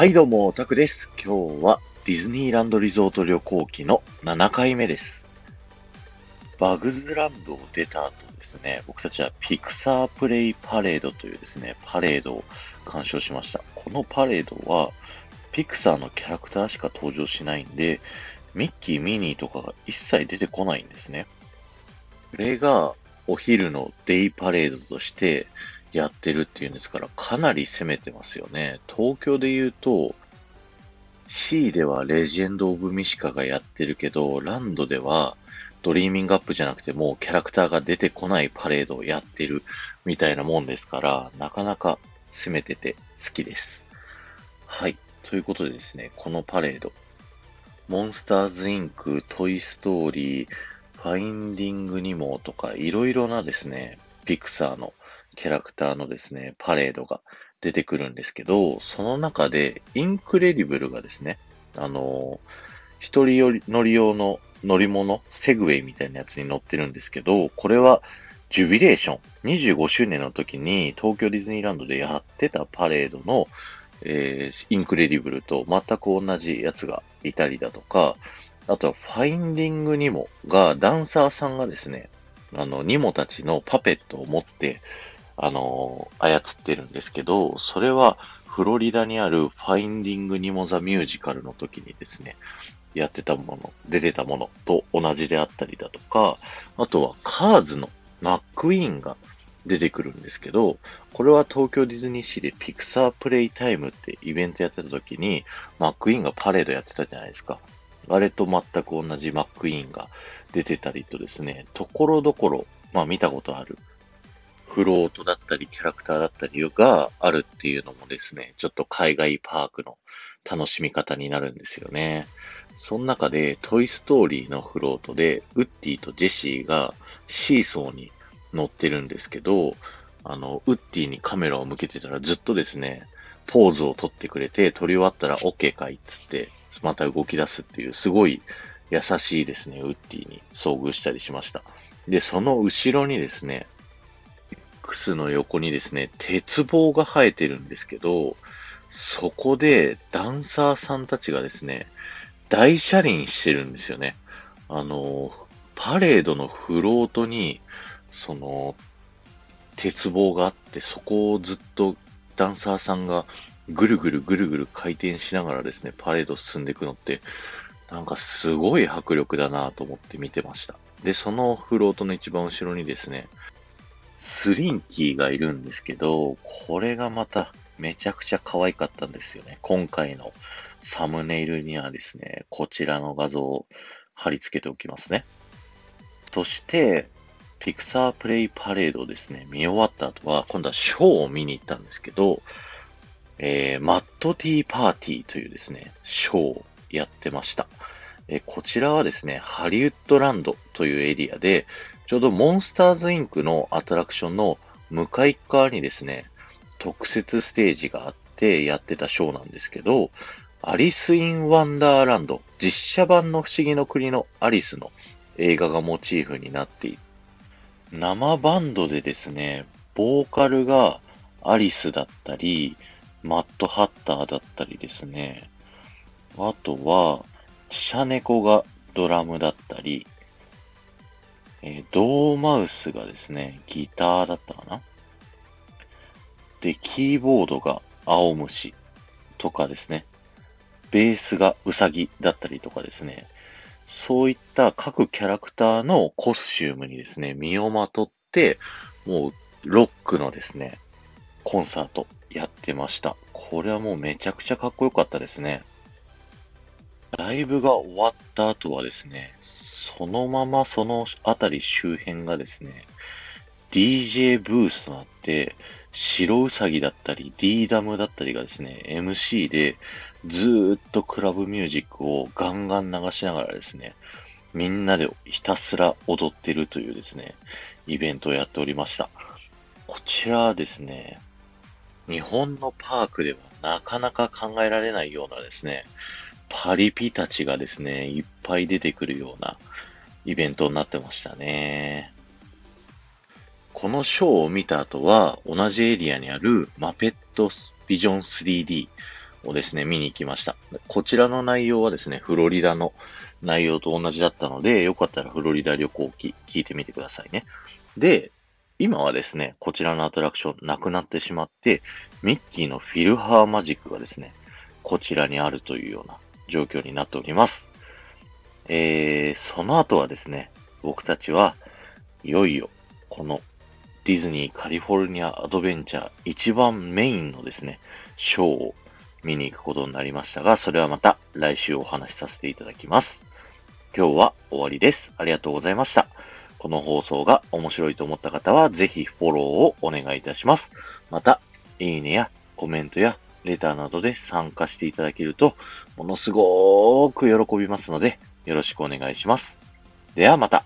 はいどうも、タクです。今日はディズニーランドリゾート旅行記の7回目です。バグズランドを出た後ですね、僕たちはピクサープレイパレードというですね、パレードを鑑賞しました。このパレードは、ピクサーのキャラクターしか登場しないんで、ミッキー、ミニーとかが一切出てこないんですね。これがお昼のデイパレードとしてやってるっていうんですから、かなり攻めてますよね。東京で言うと、C ではレジェンド・オブ・ミシカがやってるけど、ランドではドリーミングアップじゃなくてもうキャラクターが出てこないパレードをやってるみたいなもんですから、なかなか攻めてて好きです。はい。ということでですね、このパレード、モンスターズインク、トイストーリー、ファインディングニモとか、いろいろなですね、ピクサーのキャラクターのですね、パレードが出てくるんですけど、その中で、インクレディブルがですね、あの一人乗り用の乗り物、セグウェイみたいなやつに乗ってるんですけど、これは、ジュビレーション、25周年の時に東京ディズニーランドでやってたパレードの、えー、インクレディブルと全く同じやつがいたりだとか、あとはファインディングニモが、ダンサーさんがですね、あの、ニモたちのパペットを持って、あの、操ってるんですけど、それはフロリダにあるファインディングニモザミュージカルの時にですね、やってたもの、出てたものと同じであったりだとか、あとはカーズのマックイーンが出てくるんですけど、これは東京ディズニーシーでピクサープレイタイムってイベントやってた時に、マックイーンがパレードやってたじゃないですか。あれと全く同じマックイーンが出てたりとですね、ところどころ、まあ見たことある、フロートだったりキャラクターだったりがあるっていうのもですね、ちょっと海外パークの楽しみ方になるんですよね。その中で、トイストーリーのフロートで、ウッディとジェシーがシーソーに乗ってるんですけど、あの、ウッディにカメラを向けてたらずっとですね、ポーズを撮ってくれて、撮り終わったら OK かいっつって、また動き出すっていう、すごい優しいですね、ウッディに遭遇したりしました。で、その後ろにですね、X の横にですね、鉄棒が生えてるんですけど、そこでダンサーさんたちがですね、大車輪してるんですよね。あの、パレードのフロートに、その、鉄棒があって、そこをずっとダンサーさんがぐるぐるぐるぐる回転しながらですね、パレード進んでいくのって、なんかすごい迫力だなと思って見てました。で、そのフロートの一番後ろにですね、スリンキーがいるんですけど、これがまためちゃくちゃ可愛かったんですよね。今回のサムネイルにはですね、こちらの画像を貼り付けておきますね。そして、ピクサープレイパレードをですね、見終わった後は、今度はショーを見に行ったんですけど、えー、マットティーパーティーというですね、ショーをやってました。えこちらはですね、ハリウッドランドというエリアで、ちょうどモンスターズインクのアトラクションの向かい側にですね、特設ステージがあってやってたショーなんですけど、アリス・イン・ワンダーランド、実写版の不思議の国のアリスの映画がモチーフになっている。生バンドでですね、ボーカルがアリスだったり、マット・ハッターだったりですね。あとは、シャネコがドラムだったり、えー、ドーマウスがですね、ギターだったかな？で、キーボードが青虫とかですね。ベースがウサギだったりとかですね。そういった各キャラクターのコスチュームにですね、身をまとって、もうロックのですね、コンサートやってました。これはもうめちゃくちゃかっこよかったですね。ライブが終わった後はですね、そのままそのあたり周辺がですね、DJ ブースとなって、白ウサギだったり、D ダムだったりがですね、MC でずーっとクラブミュージックをガンガン流しながらですね、みんなでひたすら踊ってるというですね、イベントをやっておりました。こちらはですね、日本のパークではなかなか考えられないようなですね、パリピたちがですね、いっぱい出てくるようなイベントになってましたね。このショーを見た後は、同じエリアにあるマペットビジョン 3D。をですね、見に行きました。こちらの内容はですね、フロリダの内容と同じだったので、よかったらフロリダ旅行記聞いてみてくださいね。で、今はですね、こちらのアトラクションなくなってしまって、ミッキーのフィルハーマジックがですね、こちらにあるというような状況になっております。えー、その後はですね、僕たちはいよいよこのディズニーカリフォルニアアドベンチャー一番メインのですね、ショーを見に行くことになりましたが、それはまた来週お話しさせていただきます。今日は終わりです。ありがとうございました。この放送が面白いと思った方は、ぜひフォローをお願いいたします。また、いいねやコメントやレターなどで参加していただけると、ものすごーく喜びますので、よろしくお願いします。ではまた。